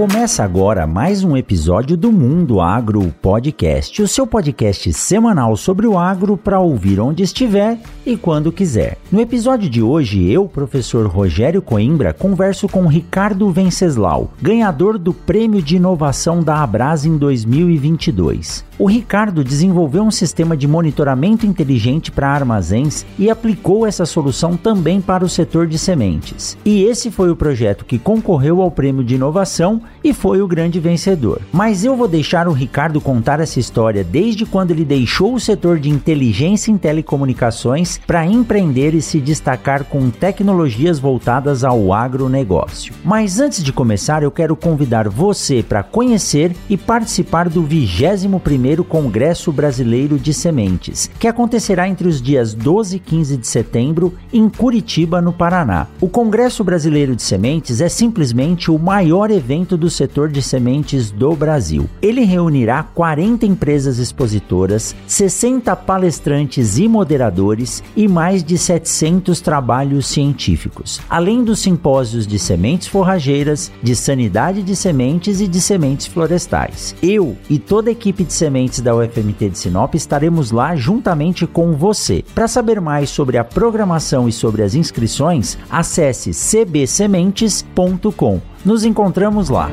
Começa agora mais um episódio do Mundo Agro Podcast, o seu podcast semanal sobre o agro para ouvir onde estiver e quando quiser. No episódio de hoje, eu, professor Rogério Coimbra, converso com Ricardo Venceslau, ganhador do Prêmio de Inovação da Abras em 2022. O Ricardo desenvolveu um sistema de monitoramento inteligente para armazéns e aplicou essa solução também para o setor de sementes. E esse foi o projeto que concorreu ao Prêmio de Inovação e foi o grande vencedor. Mas eu vou deixar o Ricardo contar essa história desde quando ele deixou o setor de inteligência em telecomunicações para empreender e se destacar com tecnologias voltadas ao agronegócio. Mas antes de começar, eu quero convidar você para conhecer e participar do 21º primeiro Congresso Brasileiro de Sementes, que acontecerá entre os dias 12 e 15 de setembro em Curitiba, no Paraná. O Congresso Brasileiro de Sementes é simplesmente o maior evento do setor de sementes do Brasil. Ele reunirá 40 empresas expositoras, 60 palestrantes e moderadores e mais de 700 trabalhos científicos, além dos simpósios de sementes forrageiras, de sanidade de sementes e de sementes florestais. Eu e toda a equipe de sementes sementes da UFMT de Sinop, estaremos lá juntamente com você. Para saber mais sobre a programação e sobre as inscrições, acesse cbsementes.com. Nos encontramos lá.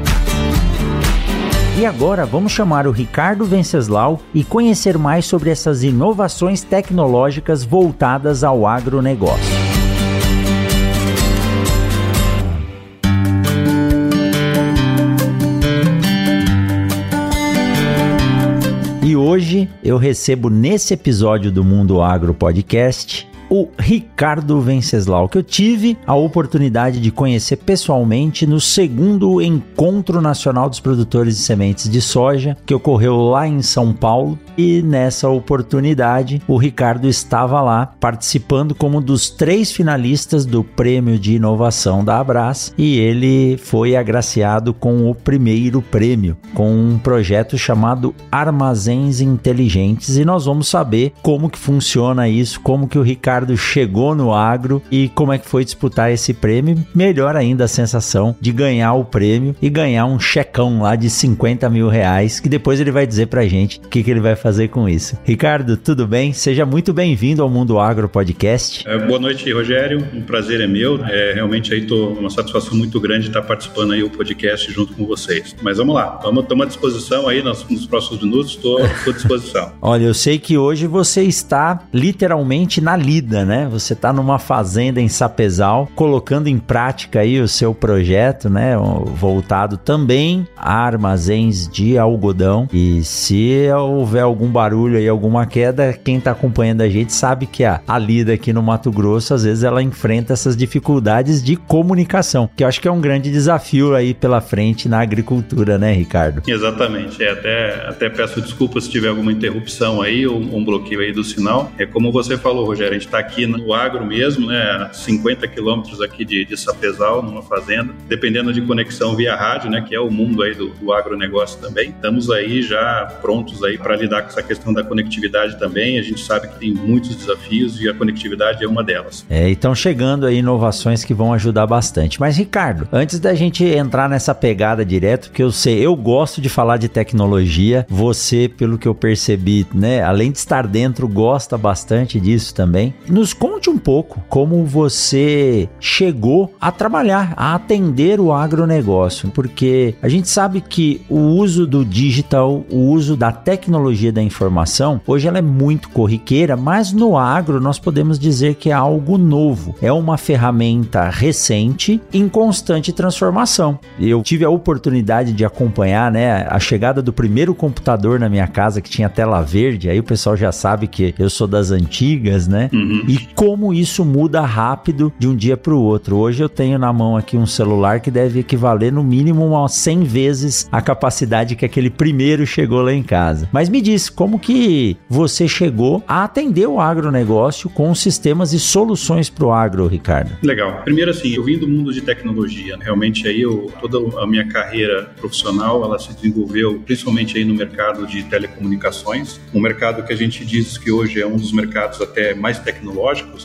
E agora vamos chamar o Ricardo Venceslau e conhecer mais sobre essas inovações tecnológicas voltadas ao agronegócio. Hoje eu recebo nesse episódio do Mundo Agro Podcast o Ricardo Venceslau, que eu tive a oportunidade de conhecer pessoalmente no segundo Encontro Nacional dos Produtores de Sementes de Soja, que ocorreu lá em São Paulo. E nessa oportunidade, o Ricardo estava lá participando como um dos três finalistas do Prêmio de Inovação da Abras e ele foi agraciado com o primeiro prêmio, com um projeto chamado Armazéns Inteligentes. E nós vamos saber como que funciona isso, como que o Ricardo Ricardo chegou no agro e como é que foi disputar esse prêmio. Melhor ainda a sensação de ganhar o prêmio e ganhar um checão lá de 50 mil reais, que depois ele vai dizer pra gente o que, que ele vai fazer com isso. Ricardo, tudo bem? Seja muito bem-vindo ao Mundo Agro Podcast. É, boa noite, Rogério. Um prazer é meu. É, realmente aí tô uma satisfação muito grande estar participando aí do podcast junto com vocês. Mas vamos lá, vamos tomar à disposição aí nos, nos próximos minutos, estou à disposição. Olha, eu sei que hoje você está literalmente na lida vida, né? Você está numa fazenda em Sapezal, colocando em prática aí o seu projeto, né? Voltado também a armazéns de algodão. E se houver algum barulho aí, alguma queda, quem está acompanhando a gente sabe que a, a lida aqui no Mato Grosso, às vezes ela enfrenta essas dificuldades de comunicação, que eu acho que é um grande desafio aí pela frente na agricultura, né, Ricardo? Exatamente. É, até, até peço desculpas se tiver alguma interrupção aí ou um bloqueio aí do sinal. É como você falou, Rogério, a gente está está aqui no agro mesmo, né, 50 quilômetros aqui de, de Sapezal, numa fazenda, dependendo de conexão via rádio, né, que é o mundo aí do, do agronegócio também. Estamos aí já prontos aí para lidar com essa questão da conectividade também. A gente sabe que tem muitos desafios e a conectividade é uma delas. É, e estão chegando aí inovações que vão ajudar bastante. Mas Ricardo, antes da gente entrar nessa pegada direto, porque eu sei, eu gosto de falar de tecnologia, você, pelo que eu percebi, né, além de estar dentro, gosta bastante disso também. Nos conte um pouco como você chegou a trabalhar, a atender o agronegócio, porque a gente sabe que o uso do digital, o uso da tecnologia da informação, hoje ela é muito corriqueira, mas no agro nós podemos dizer que é algo novo, é uma ferramenta recente em constante transformação. Eu tive a oportunidade de acompanhar, né, a chegada do primeiro computador na minha casa que tinha tela verde, aí o pessoal já sabe que eu sou das antigas, né? Uhum. E como isso muda rápido de um dia para o outro. Hoje eu tenho na mão aqui um celular que deve equivaler no mínimo umas 100 vezes a capacidade que aquele primeiro chegou lá em casa. Mas me diz, como que você chegou a atender o agronegócio com sistemas e soluções para o agro, Ricardo? Legal. Primeiro assim, eu vim do mundo de tecnologia. Realmente aí eu, toda a minha carreira profissional, ela se desenvolveu principalmente aí no mercado de telecomunicações, um mercado que a gente diz que hoje é um dos mercados até mais tecnológicos,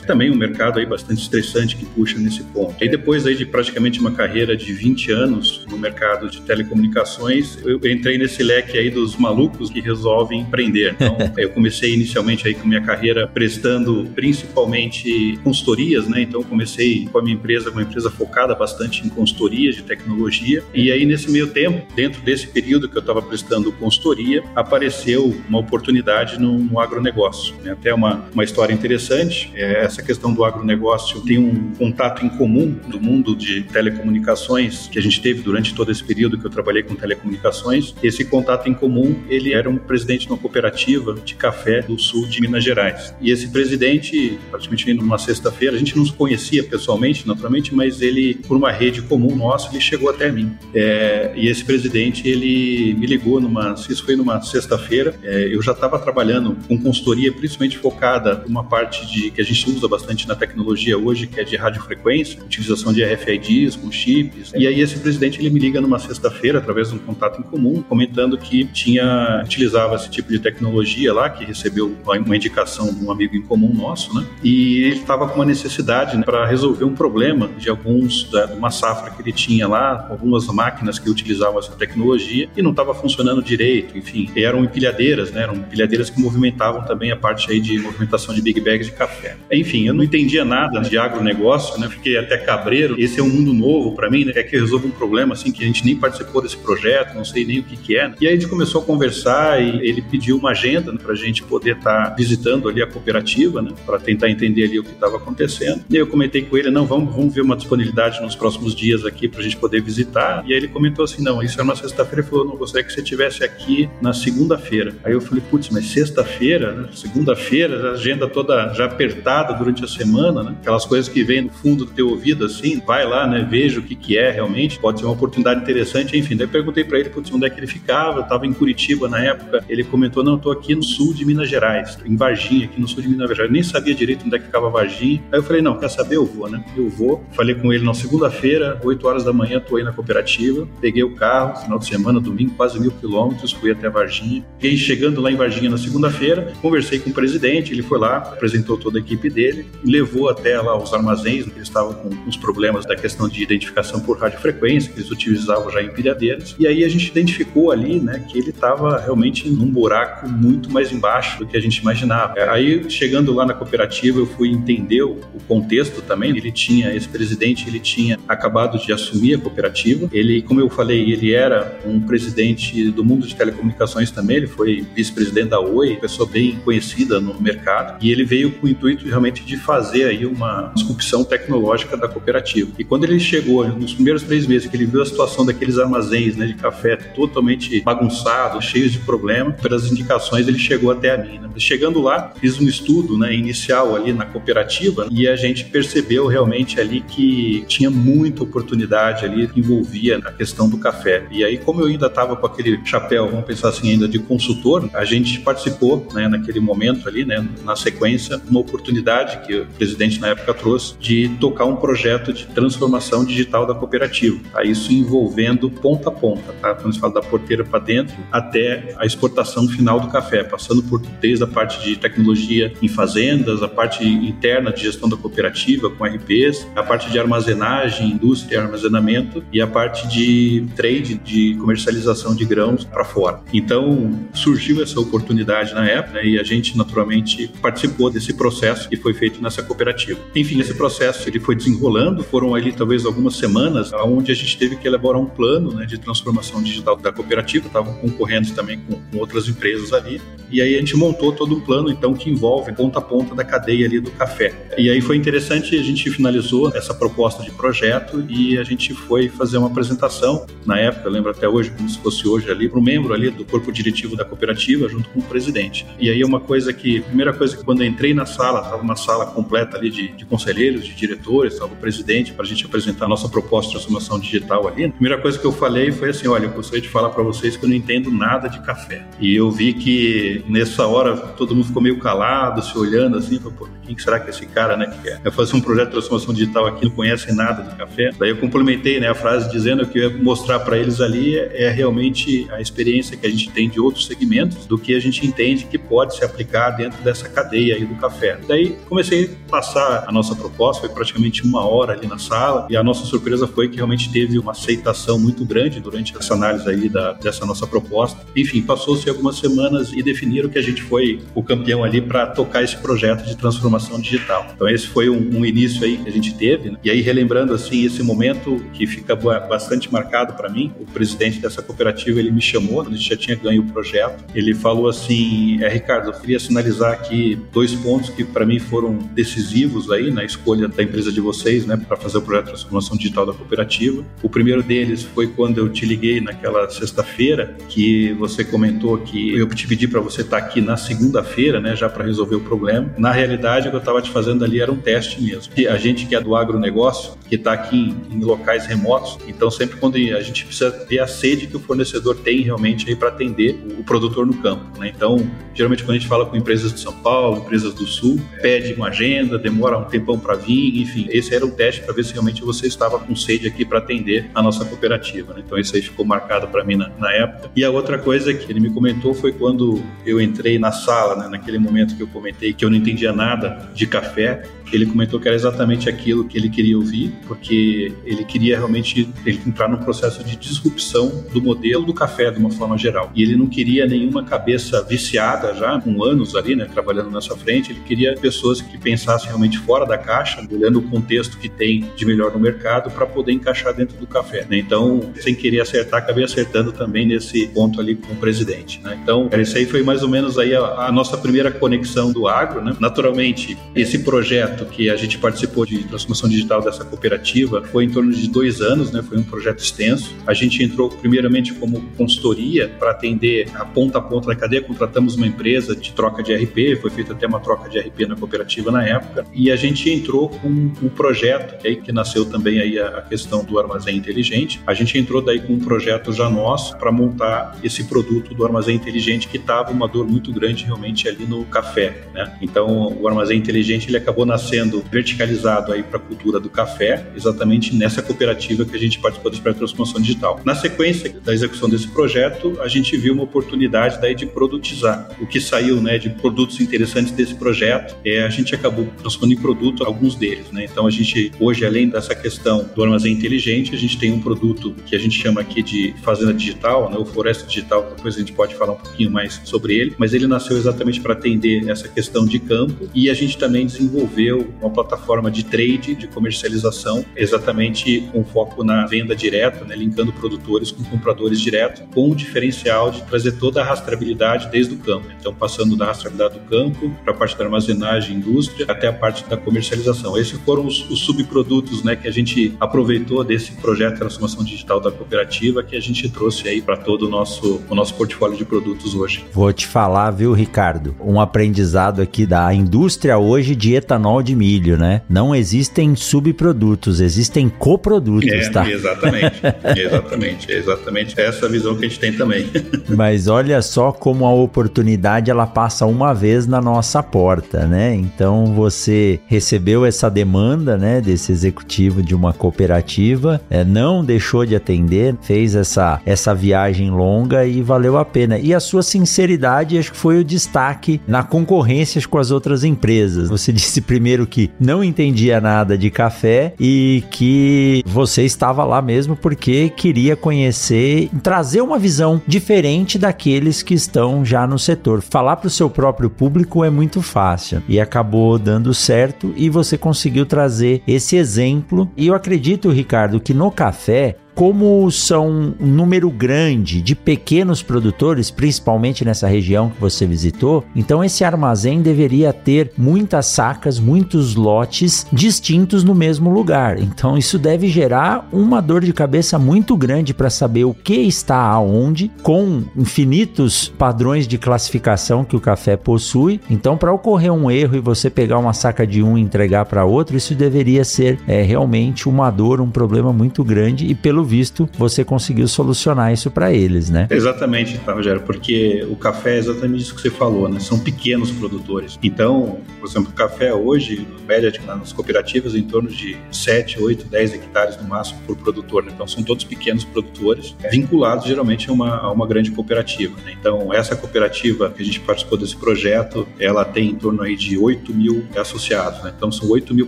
também um mercado aí bastante estressante que puxa nesse ponto. E depois aí de praticamente uma carreira de 20 anos no mercado de telecomunicações, eu entrei nesse leque aí dos malucos que resolvem empreender. Então, eu comecei inicialmente aí com minha carreira prestando principalmente consultorias, né? Então, comecei com a minha empresa, uma empresa focada bastante em consultorias de tecnologia. E aí, nesse meio tempo, dentro desse período que eu estava prestando consultoria, apareceu uma oportunidade no, no agronegócio. Né? Até uma, uma história interessante, é essa questão do agronegócio tem um contato em comum do mundo de telecomunicações que a gente teve durante todo esse período que eu trabalhei com telecomunicações. Esse contato em comum, ele era um presidente de uma cooperativa de café do sul de Minas Gerais. E esse presidente, praticamente numa sexta-feira, a gente não se conhecia pessoalmente, naturalmente, mas ele, por uma rede comum nossa, ele chegou até mim. É, e esse presidente, ele me ligou numa, isso foi numa sexta-feira, é, eu já estava trabalhando com consultoria, principalmente focada numa parte de que a gente usa bastante na tecnologia hoje, que é de radiofrequência, utilização de RFIDs com chips. E aí esse presidente ele me liga numa sexta-feira através de um contato em comum, comentando que tinha utilizava esse tipo de tecnologia lá, que recebeu uma indicação de um amigo em comum nosso, né? E ele estava com uma necessidade né, para resolver um problema de alguns da, de uma safra que ele tinha lá, algumas máquinas que utilizavam essa tecnologia e não estava funcionando direito. Enfim, eram empilhadeiras, né? Eram empilhadeiras que movimentavam também a parte aí de movimentação de big bags de café. Enfim, eu não entendia nada de agronegócio, né? Fiquei até cabreiro. Esse é um mundo novo para mim, né? É que eu resolvo um problema assim que a gente nem participou desse projeto, não sei nem o que que é. Né? E aí a gente começou a conversar e ele pediu uma agenda né, para a gente poder estar tá visitando ali a cooperativa, né? Para tentar entender ali o que estava acontecendo. E aí eu comentei com ele, não, vamos, vamos ver uma disponibilidade nos próximos dias aqui para a gente poder visitar. E aí ele comentou assim, não, isso é uma sexta-feira. Ele falou, não, gostaria que você estivesse aqui na segunda-feira. Aí eu falei, putz, mas sexta-feira, né? segunda-feira, a agenda toda já apertada durante a semana, né? Aquelas coisas que vêm no fundo do teu ouvido assim, vai lá, né? Veja o que que é realmente, pode ser uma oportunidade interessante, enfim. Daí perguntei para ele, putz, onde é que ele ficava, eu estava em Curitiba na época. Ele comentou, não, eu tô aqui no sul de Minas Gerais, em Varginha, aqui no sul de Minas Gerais. Eu nem sabia direito onde é que ficava Varginha. Aí eu falei, não, quer saber? Eu vou, né? Eu vou. Falei com ele na segunda-feira, 8 horas da manhã, tô aí na cooperativa. Peguei o carro, final de semana, domingo, quase mil quilômetros, fui até Varginha. E chegando lá em Varginha na segunda-feira, conversei com o presidente, ele foi lá, apresentou toda a equipe dele, levou até lá os armazéns, eles estavam com uns problemas da questão de identificação por radiofrequência, que eles utilizavam já em pilhadeiras. E aí a gente identificou ali, né, que ele estava realmente num buraco muito mais embaixo do que a gente imaginava. Aí, chegando lá na cooperativa, eu fui entender o contexto também. Ele tinha, esse presidente, ele tinha acabado de assumir a cooperativa. Ele, como eu falei, ele era um presidente do mundo de telecomunicações também, ele foi vice-presidente da Oi, pessoa bem conhecida no mercado, e ele veio com intuito realmente de fazer aí uma disrupção tecnológica da cooperativa. E quando ele chegou, nos primeiros três meses, que ele viu a situação daqueles armazéns né, de café totalmente bagunçados, cheios de problemas, pelas indicações ele chegou até a mim. Né? Chegando lá, fiz um estudo né, inicial ali na cooperativa e a gente percebeu realmente ali que tinha muita oportunidade ali que envolvia a questão do café. E aí, como eu ainda estava com aquele chapéu, vamos pensar assim, ainda de consultor, a gente participou né, naquele momento ali, né, na sequência, uma oportunidade que o presidente na época trouxe de tocar um projeto de transformação digital da cooperativa. Tá? Isso envolvendo ponta a ponta, tá? quando se fala da porteira para dentro até a exportação final do café, passando por desde a parte de tecnologia em fazendas, a parte interna de gestão da cooperativa com RPs, a parte de armazenagem, indústria armazenamento e a parte de trade, de comercialização de grãos para fora. Então surgiu essa oportunidade na época né, e a gente naturalmente participou desse processo que foi feito nessa cooperativa. Enfim, esse processo ele foi desenrolando, foram ali talvez algumas semanas onde a gente teve que elaborar um plano né, de transformação digital da cooperativa, estavam concorrendo também com, com outras empresas ali e aí a gente montou todo um plano então que envolve ponta a ponta da cadeia ali do café. E aí foi interessante, a gente finalizou essa proposta de projeto e a gente foi fazer uma apresentação na época, eu lembro até hoje como se fosse hoje ali, para um membro ali do corpo diretivo da cooperativa junto com o presidente. E aí uma coisa que, primeira coisa que quando eu entrei na sala, estava uma sala completa ali de, de conselheiros, de diretores, estava o presidente para a gente apresentar a nossa proposta de transformação digital ali. A primeira coisa que eu falei foi assim, olha, eu gostaria de falar para vocês que eu não entendo nada de café. E eu vi que nessa hora todo mundo ficou meio calado, se olhando assim, falou, pô, quem será que é esse cara, né, que quer eu fazer um projeto de transformação digital aqui, não conhece nada de café. Daí eu complementei, né, a frase dizendo que eu ia mostrar para eles ali é, é realmente a experiência que a gente tem de outros segmentos, do que a gente entende que pode se aplicar dentro dessa cadeia aí do café. Daí comecei a passar a nossa proposta, foi praticamente uma hora ali na sala, e a nossa surpresa foi que realmente teve uma aceitação muito grande durante essa análise aí da, dessa nossa proposta. Enfim, passou-se algumas semanas e definiram que a gente foi o campeão ali para tocar esse projeto de transformação digital. Então esse foi um, um início aí que a gente teve, né? e aí relembrando assim esse momento que fica bastante marcado para mim, o presidente dessa cooperativa ele me chamou, a gente já tinha ganho o projeto, ele falou assim, é, Ricardo, eu queria sinalizar aqui dois pontos que para mim foram decisivos aí na escolha da empresa de vocês, né, para fazer o projeto de transformação digital da cooperativa. O primeiro deles foi quando eu te liguei naquela sexta-feira que você comentou que eu te pedi para você estar tá aqui na segunda-feira, né, já para resolver o problema. Na realidade, o que eu estava te fazendo ali era um teste mesmo. E a gente que é do agronegócio, que está aqui em, em, locais remotos, então sempre quando a gente precisa ter a sede que o fornecedor tem realmente aí para atender o, produtor no campo, né? Então, geralmente quando a gente fala com empresas de São Paulo, empresas do Sul, pede uma agenda, demora um tempão para vir, enfim, esse era um teste para ver se realmente você estava com sede aqui para atender a nossa cooperativa, né? Então isso aí ficou marcado para mim na, na, época. E a outra coisa que ele me comentou foi quando eu entrei na sala, né, naquele momento que eu comentei que eu não entendia nada de café, ele comentou que era exatamente aquilo que ele queria ouvir, porque ele queria realmente ele entrar no processo de disrupção do modelo do café de uma forma geral. E ele não queria nenhuma cabeça viciada já, com anos ali, né, trabalhando nessa frente, ele queria pessoas que pensassem realmente fora da caixa, olhando o contexto que tem de melhor no mercado para poder encaixar dentro do café. Né? Então, sem querer acertar, acabei acertando também nesse ponto ali com o presidente. Né? Então, esse aí foi mais ou menos aí a, a nossa primeira conexão do agro. Né? Naturalmente, esse projeto projeto que a gente participou de transformação digital dessa cooperativa foi em torno de dois anos, né? Foi um projeto extenso. A gente entrou primeiramente como consultoria para atender a ponta a ponta da cadeia. Contratamos uma empresa de troca de RP, foi feita até uma troca de RP na cooperativa na época. E a gente entrou com um projeto que aí que nasceu também aí a questão do armazém inteligente. A gente entrou daí com um projeto já nosso para montar esse produto do armazém inteligente que estava uma dor muito grande realmente ali no café, né? Então o armazém inteligente ele acabou nascendo sendo verticalizado aí para a cultura do café, exatamente nessa cooperativa que a gente participou do projeto transformação digital. Na sequência da execução desse projeto, a gente viu uma oportunidade daí de produtizar. O que saiu, né, de produtos interessantes desse projeto, é a gente acabou transformando em produto alguns deles, né? Então a gente hoje além dessa questão do armazém inteligente, a gente tem um produto que a gente chama aqui de fazenda digital, né, o floresta digital, depois a gente pode falar um pouquinho mais sobre ele, mas ele nasceu exatamente para atender essa questão de campo e a gente também desenvolveu uma plataforma de trade, de comercialização, exatamente com foco na venda direta, né, linkando produtores com compradores direto, com o diferencial de trazer toda a rastreabilidade desde o campo. Então, passando da rastreabilidade do campo para a parte da armazenagem, indústria, até a parte da comercialização. Esses foram os, os subprodutos né, que a gente aproveitou desse projeto de transformação digital da cooperativa que a gente trouxe aí para todo o nosso, o nosso portfólio de produtos hoje. Vou te falar, viu, Ricardo? Um aprendizado aqui da indústria hoje de etanol de milho, né? Não existem subprodutos, existem coprodutos, é, tá? Exatamente, exatamente, exatamente essa visão que a gente tem também. Mas olha só como a oportunidade ela passa uma vez na nossa porta, né? Então você recebeu essa demanda, né, desse executivo de uma cooperativa, é, não deixou de atender, fez essa essa viagem longa e valeu a pena. E a sua sinceridade acho que foi o destaque na concorrência com as outras empresas. Você disse primeiro que não entendia nada de café e que você estava lá mesmo porque queria conhecer, trazer uma visão diferente daqueles que estão já no setor. Falar para o seu próprio público é muito fácil e acabou dando certo e você conseguiu trazer esse exemplo. E eu acredito, Ricardo, que no café como são um número grande de pequenos produtores, principalmente nessa região que você visitou, então esse armazém deveria ter muitas sacas, muitos lotes distintos no mesmo lugar. Então isso deve gerar uma dor de cabeça muito grande para saber o que está aonde, com infinitos padrões de classificação que o café possui. Então, para ocorrer um erro e você pegar uma saca de um e entregar para outro, isso deveria ser é, realmente uma dor, um problema muito grande e pelo visto você conseguiu solucionar isso para eles, né? Exatamente, tá, Rogério, porque o café é exatamente isso que você falou, né? São pequenos produtores. Então, por exemplo, o café hoje, média nas cooperativas, em torno de 7, 8, 10 hectares no máximo por produtor. Né? Então, são todos pequenos produtores, vinculados geralmente a uma, a uma grande cooperativa. Né? Então, essa cooperativa que a gente participou desse projeto, ela tem em torno aí de 8 mil associados. Né? Então, são 8 mil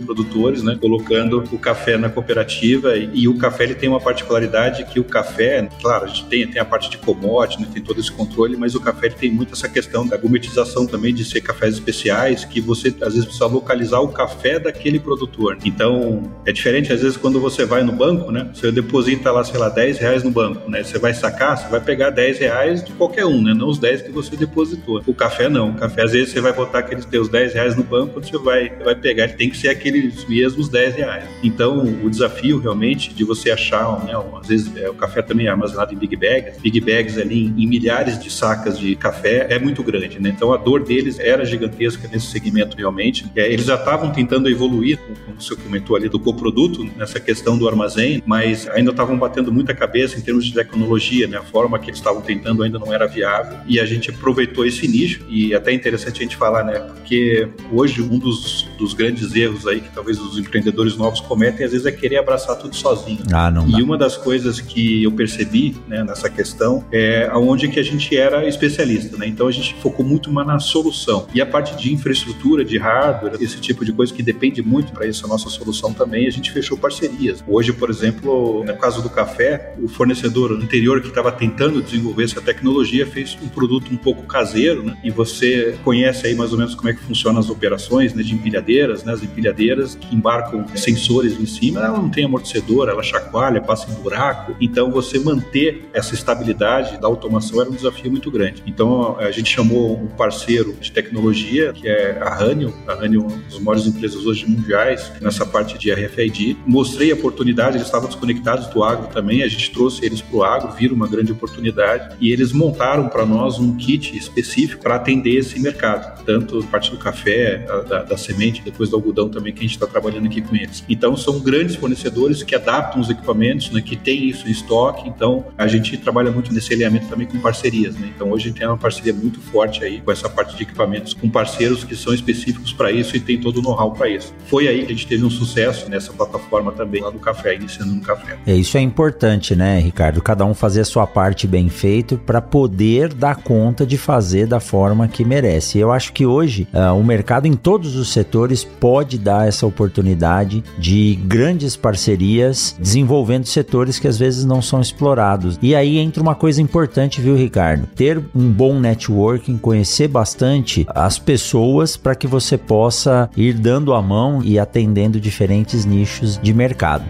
produtores, né? colocando o café na cooperativa e, e, o café ele tem uma particularidade que o café, claro, a gente tem, tem a parte de commodity, né? tem todo esse controle, mas o café tem muito essa questão da gometização também de ser cafés especiais, que você às vezes precisa localizar o café daquele produtor. Então, é diferente às vezes quando você vai no banco, né? Você deposita lá, sei lá, 10 reais no banco, né? Você vai sacar, você vai pegar 10 reais de qualquer um, né? Não os 10 que você depositou. O café não. O café, às vezes, você vai botar aqueles teus 10 reais no banco, você vai, vai pegar, tem que ser aqueles mesmos 10 reais. Então, o desafio realmente de você achar, né? Às vezes, é, o café também é armazenado em big bags, big bags ali em, em milhares de sacas de café é muito grande, né? Então, a dor deles era gigantesca nesse segmento realmente. É, eles já estavam tentando evoluir, como você comentou ali, do coproduto, nessa questão do armazém, mas ainda estavam batendo muita cabeça em termos de tecnologia, né? A forma que eles estavam tentando ainda não era viável e a gente aproveitou esse nicho e até é interessante a gente falar, né? Porque hoje um dos, dos grandes erros aí que talvez os empreendedores novos cometem às vezes é querer abraçar tudo sozinho. Ah, não. Dá. E uma das coisas que eu percebi né, nessa questão é aonde que a gente era especialista, né? Então a gente focou muito mais na solução e a parte de infraestrutura, de hardware, esse tipo de coisa que depende muito para isso a nossa solução também. A gente fechou parcerias. Hoje, por exemplo, no caso do café, o fornecedor anterior que estava tentando desenvolver essa tecnologia fez um produto um pouco caseiro, né? E você conhece aí mais ou menos como é que funcionam as operações né, de empilhadeiras, né? As empilhadeiras que embarcam sensores em cima, ela não tem amortecedor, ela chacoalha, passa em buraco. Então, você manter essa estabilidade da automação era um desafio muito grande. Então, a gente chamou um parceiro de tecnologia, que é a Ranion. A Ranion é uma das maiores empresas hoje mundiais nessa parte de RFID. Mostrei a oportunidade, eles estavam desconectados do agro também, a gente trouxe eles para o agro, viram uma grande oportunidade e eles montaram para nós um kit específico para atender esse mercado, tanto parte do café, da, da semente, depois do algodão também, que a gente está trabalhando aqui com eles. Então, são grandes fornecedores que adaptam os equipamentos, né, que tem isso em estoque, então a gente trabalha muito nesse alinhamento também com parcerias. Né? Então, hoje a gente tem uma parceria muito forte aí com essa parte de equipamentos, com parceiros que são específicos para isso e tem todo o know-how para isso. Foi aí que a gente teve um sucesso nessa plataforma também lá do café, iniciando no café. É, isso é importante, né, Ricardo? Cada um fazer a sua parte bem feito para poder dar conta de fazer da forma que merece. Eu acho que hoje uh, o mercado em todos os setores pode dar essa oportunidade de grandes parcerias desenvolvendo setores que às vezes não são explorados. E aí entra uma coisa importante, viu, Ricardo? Ter um bom networking, conhecer bastante as pessoas para que você possa ir dando a mão e atendendo diferentes nichos de mercado.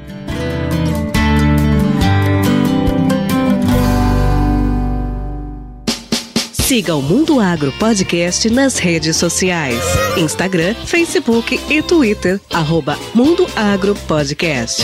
Siga o Mundo Agro Podcast nas redes sociais: Instagram, Facebook e Twitter. Arroba Mundo Agro Podcast.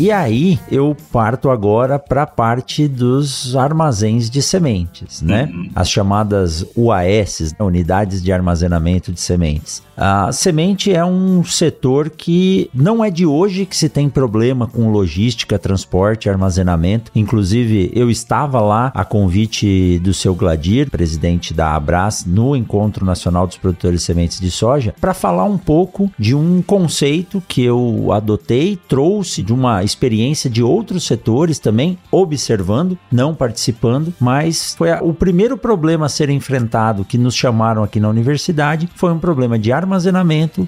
E aí eu parto agora para a parte dos armazéns de sementes, né? Uhum. As chamadas UAS, Unidades de Armazenamento de Sementes. A semente é um setor que não é de hoje que se tem problema com logística, transporte, armazenamento. Inclusive, eu estava lá a convite do seu Gladir, presidente da Abras, no Encontro Nacional dos Produtores de Sementes de Soja, para falar um pouco de um conceito que eu adotei, trouxe de uma experiência de outros setores também, observando, não participando, mas foi a, o primeiro problema a ser enfrentado que nos chamaram aqui na universidade foi um problema de armazenamento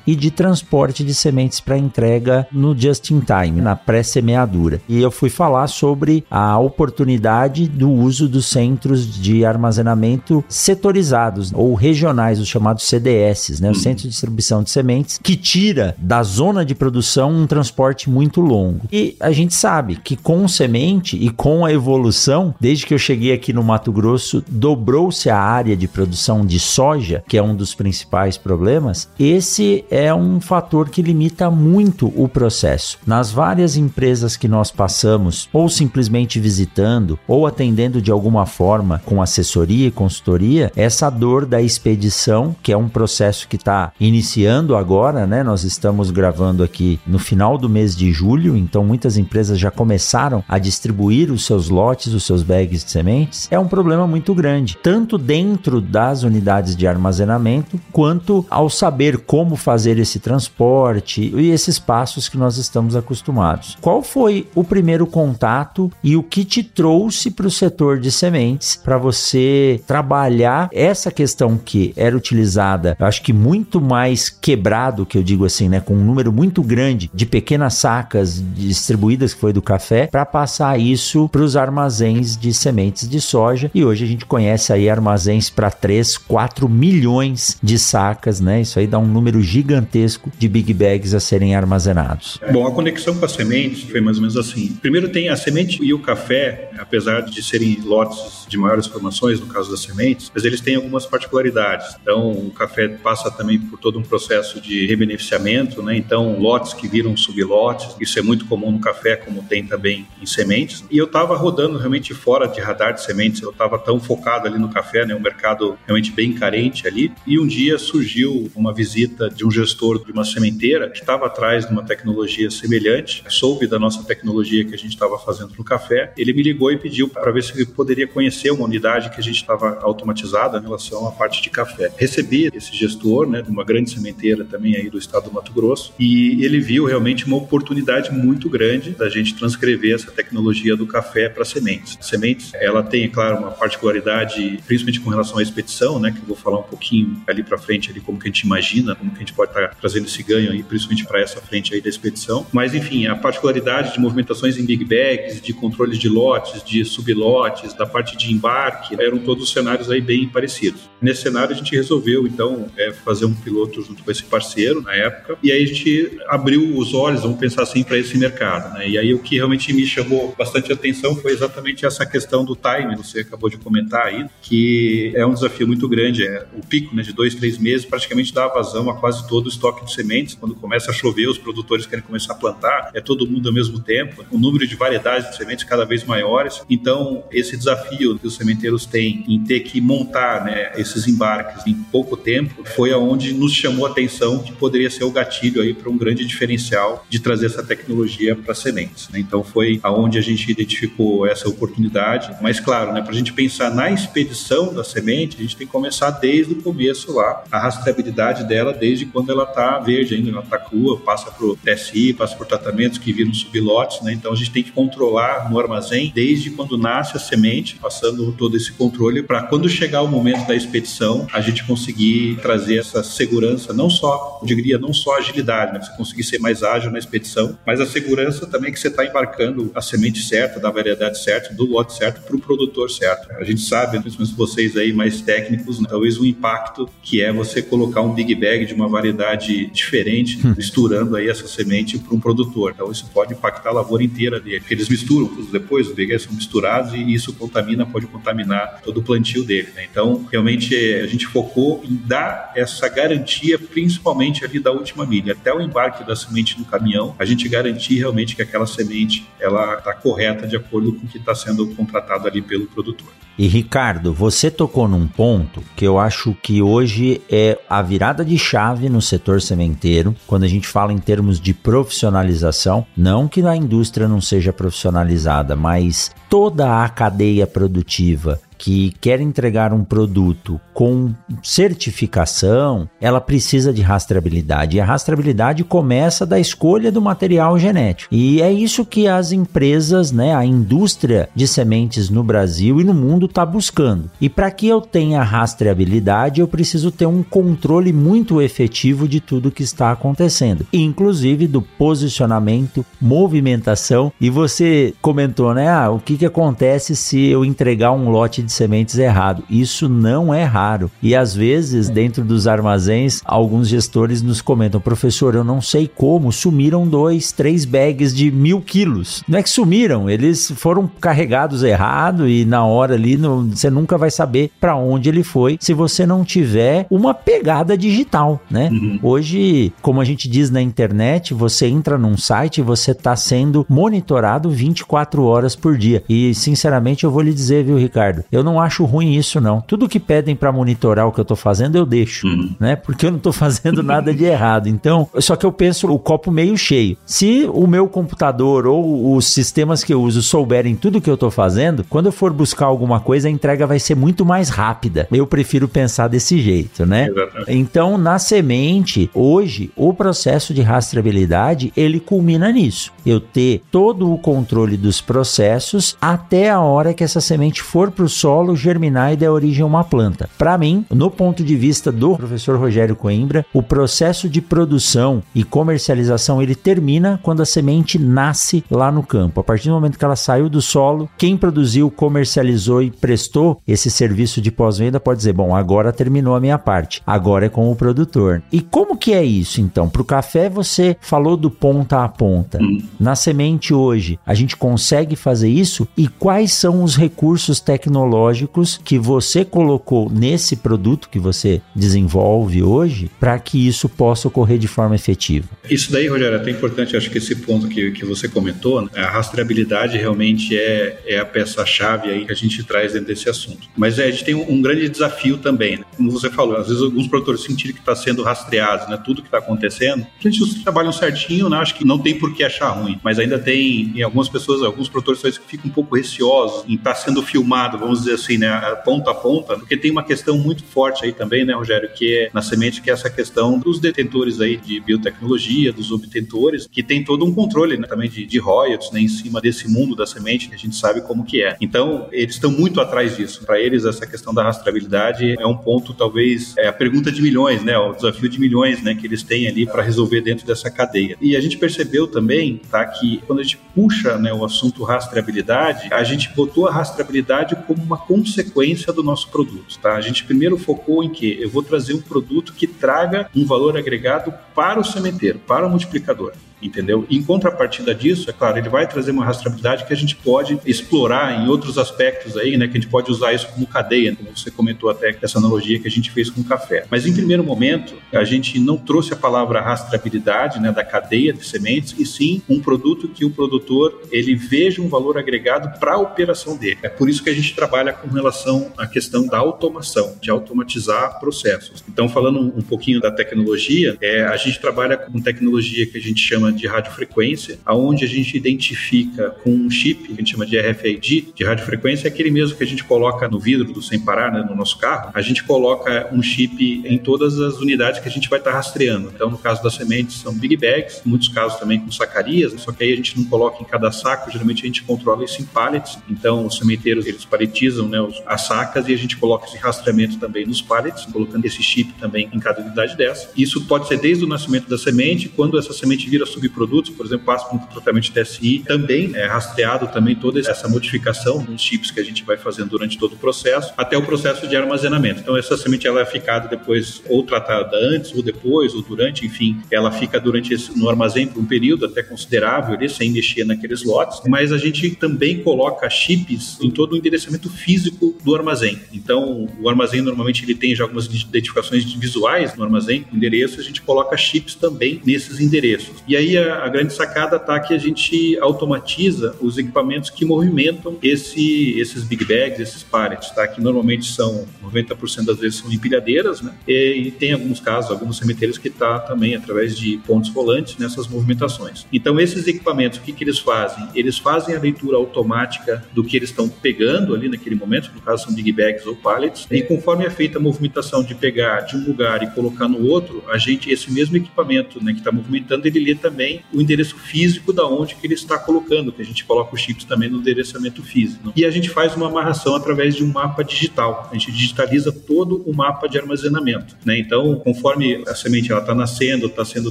e de transporte de sementes para entrega no just in time, na pré-semeadura. E eu fui falar sobre a oportunidade do uso dos centros de armazenamento setorizados ou regionais, os chamados CDS, né, o uhum. Centro de Distribuição de Sementes, que tira da zona de produção um transporte muito longo. E a gente sabe que com semente e com a evolução, desde que eu cheguei aqui no Mato Grosso, dobrou-se a área de produção de soja, que é um dos principais problemas. Esse é um fator que limita muito o processo. Nas várias empresas que nós passamos, ou simplesmente visitando, ou atendendo de alguma forma com assessoria e consultoria, essa dor da expedição, que é um processo que está iniciando agora, né? Nós estamos gravando aqui no final do mês de julho, então muitas empresas já começaram a distribuir os seus lotes, os seus bags de sementes. É um problema muito grande, tanto dentro das unidades de armazenamento, quanto ao saber como fazer esse transporte e esses passos que nós estamos acostumados. Qual foi o primeiro contato e o que te trouxe para o setor de sementes para você trabalhar essa questão que era utilizada, acho que muito mais quebrado, que eu digo assim, né, com um número muito grande de pequenas sacas distribuídas que foi do café, para passar isso para os armazéns de sementes de soja. E hoje a gente conhece aí armazéns para 3, 4 milhões de sacas, né? Isso aí dá um número gigantesco de big bags a serem armazenados. Bom, a conexão com as sementes foi mais ou menos assim. Primeiro tem a semente e o café, apesar de serem lotes de maiores formações, no caso das sementes, mas eles têm algumas particularidades. Então, o café passa também por todo um processo de rebeneficiamento, né? Então, lotes que viram sublotes, isso é muito comum no café, como tem também em sementes. E eu estava rodando realmente fora de radar de sementes, eu estava tão focado ali no café, né? Um mercado realmente bem carente ali. E um dia surgiu uma visita de um gestor de uma sementeira que estava atrás de uma tecnologia semelhante, soube da nossa tecnologia que a gente estava fazendo no café. Ele me ligou e pediu para ver se ele poderia conhecer uma unidade que a gente estava automatizada em relação à parte de café. Recebi esse gestor, né, de uma grande sementeira também aí do estado do Mato Grosso, e ele viu realmente uma oportunidade muito grande da gente transcrever essa tecnologia do café para sementes. Sementes, ela tem, é claro, uma particularidade, principalmente com relação à expedição, né, que eu vou falar um pouquinho ali para frente ali como que a gente imagina, como que a gente pode estar tá trazendo esse ganho aí, principalmente para essa frente aí da expedição. Mas enfim, a particularidade de movimentações em big bags, de controles de lotes, de sublotes, da parte de embarque, eram todos cenários aí bem parecidos. Nesse cenário a gente resolveu então é, fazer um piloto junto com esse parceiro na época e aí a gente abriu os olhos, vamos pensar assim, para esse mercado. Né? E aí o que realmente me chamou bastante atenção foi exatamente essa questão do time, você acabou de comentar aí, que é um desafio muito grande. É o pico né, de dois, três meses praticamente dá vazão a quase todo o estoque de sementes. Quando começa a chover, os produtores querem começar a plantar, é todo mundo ao mesmo tempo, o número de variedades de sementes cada vez maiores. Então, esse desafio que os sementeiros têm em ter que montar né, esses embarques em pouco tempo foi aonde nos chamou a atenção que poderia ser o gatilho aí para um grande diferencial de trazer essa tecnologia para sementes. Né? Então, foi aonde a gente identificou essa oportunidade. Mas, claro, né, para a gente pensar na expedição da semente, a gente tem que começar desde o começo lá, a rastreabilidade dela desde quando ela está verde ainda, ela está crua, passa por TSI, passa por tratamentos que viram sublotes, né? Então a gente tem que controlar no armazém desde quando nasce a semente, passando todo esse controle para quando chegar o momento da expedição, a gente conseguir trazer essa segurança, não só, eu diria, não só agilidade, né? Você conseguir ser mais ágil na expedição, mas a segurança também que você está embarcando a semente certa, da variedade certa, do lote certo para o produtor certo. A gente sabe, principalmente vocês aí mais técnicos, né? talvez o impacto que é você colocar um big bag de uma variedade diferente, hum. misturando aí essa semente para um produtor. Então isso pode impactar a lavoura inteira dele, porque eles misturam depois, os big são misturados e isso contamina, pode contaminar todo o plantio dele. Né? Então realmente a gente focou em dar essa garantia, principalmente ali da última milha, até o embarque da semente no caminhão, a gente garantir realmente que aquela semente ela está correta de acordo com o que está sendo contratado ali pelo produtor. E Ricardo, você tocou num ponto que eu acho que hoje é a virada de chave no setor sementeiro, quando a gente fala em termos de profissionalização, não que a indústria não seja profissionalizada, mas toda a cadeia produtiva que quer entregar um produto com certificação, ela precisa de rastreabilidade. E a rastreabilidade começa da escolha do material genético. E é isso que as empresas, né, a indústria de sementes no Brasil e no mundo está buscando. E para que eu tenha rastreabilidade, eu preciso ter um controle muito efetivo de tudo que está acontecendo, inclusive do posicionamento, movimentação. E você comentou, né? Ah, o que, que acontece se eu entregar um lote de de sementes errado. Isso não é raro. E às vezes, dentro dos armazéns, alguns gestores nos comentam: professor, eu não sei como, sumiram dois, três bags de mil quilos. Não é que sumiram, eles foram carregados errado e na hora ali no, você nunca vai saber para onde ele foi se você não tiver uma pegada digital, né? Uhum. Hoje, como a gente diz na internet, você entra num site e você está sendo monitorado 24 horas por dia. E sinceramente eu vou lhe dizer, viu, Ricardo? Eu não acho ruim isso, não. Tudo que pedem para monitorar o que eu tô fazendo, eu deixo, uhum. né? Porque eu não tô fazendo nada de errado. Então, só que eu penso o copo meio cheio. Se o meu computador ou os sistemas que eu uso souberem tudo que eu tô fazendo, quando eu for buscar alguma coisa, a entrega vai ser muito mais rápida. Eu prefiro pensar desse jeito, né? Exatamente. Então, na semente, hoje, o processo de rastreabilidade, ele culmina nisso. Eu ter todo o controle dos processos até a hora que essa semente for para o solo solo germinar e dar origem a uma planta. Para mim, no ponto de vista do professor Rogério Coimbra, o processo de produção e comercialização ele termina quando a semente nasce lá no campo. A partir do momento que ela saiu do solo, quem produziu, comercializou e prestou esse serviço de pós-venda pode dizer: bom, agora terminou a minha parte, agora é com o produtor. E como que é isso então? Para o café você falou do ponta a ponta. Na semente hoje, a gente consegue fazer isso? E quais são os recursos tecnológicos? Tecnológicos que você colocou nesse produto que você desenvolve hoje para que isso possa ocorrer de forma efetiva. Isso daí, Rogério, é até importante, acho que esse ponto que, que você comentou, né? a rastreabilidade realmente é, é a peça-chave aí que a gente traz dentro desse assunto. Mas é, a gente tem um, um grande desafio também, né? como você falou, às vezes alguns produtores sentirem que está sendo rastreado, né? tudo que está acontecendo. A gente trabalham certinho, né? acho que não tem por que achar ruim, mas ainda tem em algumas pessoas, alguns produtores que ficam um pouco receosos em estar tá sendo filmado, vamos dizer assim, né, ponta a ponta, porque tem uma questão muito forte aí também, né, Rogério, que é na semente, que é essa questão dos detentores aí de biotecnologia, dos obtentores, que tem todo um controle né, também de, de royalties né, em cima desse mundo da semente, que a gente sabe como que é. Então, eles estão muito atrás disso. Para eles, essa questão da rastreabilidade é um ponto, talvez, é a pergunta de milhões, né, o desafio de milhões, né, que eles têm ali para resolver dentro dessa cadeia. E a gente percebeu também, tá, que quando a gente puxa, né, o assunto rastreabilidade, a gente botou a rastreabilidade como uma consequência do nosso produto. Tá? A gente primeiro focou em que eu vou trazer um produto que traga um valor agregado para o sementeiro, para o multiplicador entendeu? Em contrapartida disso, é claro, ele vai trazer uma rastreabilidade que a gente pode explorar em outros aspectos aí, né? Que a gente pode usar isso como cadeia, como você comentou até essa analogia que a gente fez com o café. Mas em primeiro momento, a gente não trouxe a palavra rastreabilidade, né, da cadeia de sementes, e sim um produto que o produtor ele veja um valor agregado para a operação dele. É por isso que a gente trabalha com relação à questão da automação, de automatizar processos. Então, falando um pouquinho da tecnologia, é, a gente trabalha com tecnologia que a gente chama de radiofrequência, aonde a gente identifica com um chip, que a gente chama de RFID, de radiofrequência, é aquele mesmo que a gente coloca no vidro do sem parar, né, no nosso carro. A gente coloca um chip em todas as unidades que a gente vai estar rastreando. Então, no caso das sementes, são big bags, em muitos casos também com sacarias, só que aí a gente não coloca em cada saco, geralmente a gente controla isso em pallets. Então, os sementeiros, eles paletizam né, as sacas e a gente coloca esse rastreamento também nos pallets, colocando esse chip também em cada unidade dessa. Isso pode ser desde o nascimento da semente, quando essa semente vira subprodutos, por exemplo, passa por um tratamento de TSI, também é rastreado também toda essa modificação nos chips que a gente vai fazendo durante todo o processo, até o processo de armazenamento. Então, essa semente ela é ficada depois ou tratada antes ou depois ou durante, enfim, ela fica durante esse, no armazém por um período até considerável, ali, sem mexer naqueles lotes, mas a gente também coloca chips em todo o endereçamento físico do armazém. Então, o armazém normalmente ele tem já algumas identificações visuais no armazém, endereço, a gente coloca chips também nesses endereços. E aí a, a grande sacada está que a gente automatiza os equipamentos que movimentam esse, esses big bags, esses pallets, tá? que normalmente são 90% das vezes são empilhadeiras, né? E, e, tem alguns casos, alguns cemitérios que está também através de pontos rolantes nessas movimentações. Então esses equipamentos, o que, que eles fazem? Eles fazem a leitura automática do que eles estão pegando ali naquele momento, no caso são big bags ou pallets, e conforme é feita a movimentação de pegar de um lugar e colocar no outro, a gente esse mesmo equipamento, né, que está movimentando, ele lê também o endereço físico da onde que ele está colocando, que a gente coloca os chips também no endereçamento físico. E a gente faz uma amarração através de um mapa digital. A gente digitaliza todo o mapa de armazenamento. Né? Então, conforme a semente está nascendo, está sendo